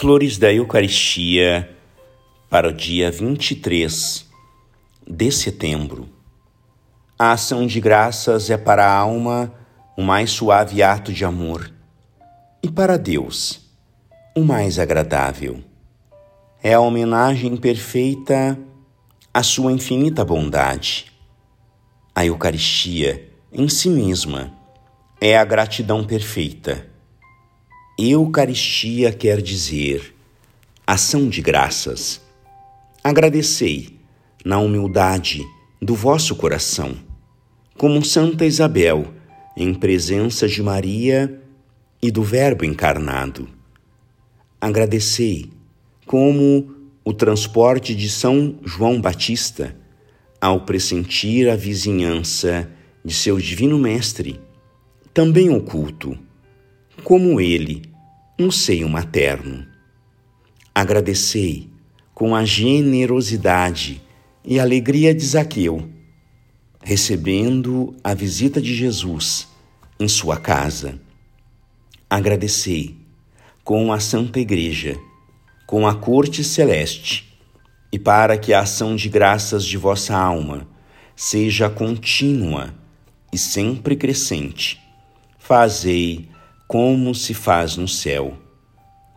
Flores da Eucaristia para o dia 23 de setembro. A ação de graças é para a alma o mais suave ato de amor e para Deus o mais agradável. É a homenagem perfeita à sua infinita bondade. A Eucaristia, em si mesma, é a gratidão perfeita Eucaristia quer dizer ação de graças. Agradecei na humildade do vosso coração, como Santa Isabel, em presença de Maria e do Verbo encarnado. Agradecei como o transporte de São João Batista ao pressentir a vizinhança de seu Divino Mestre, também oculto, como ele no seio materno. Agradecei com a generosidade e alegria de Zaqueu, recebendo a visita de Jesus em sua casa. Agradecei com a Santa Igreja, com a corte celeste, e para que a ação de graças de vossa alma seja contínua e sempre crescente, fazei como se faz no céu.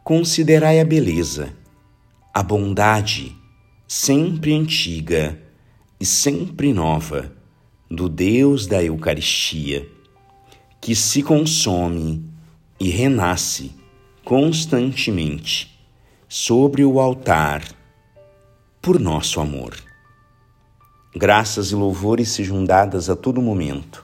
Considerai a beleza, a bondade, sempre antiga e sempre nova, do Deus da Eucaristia, que se consome e renasce constantemente sobre o altar por nosso amor. Graças e louvores sejam dadas a todo momento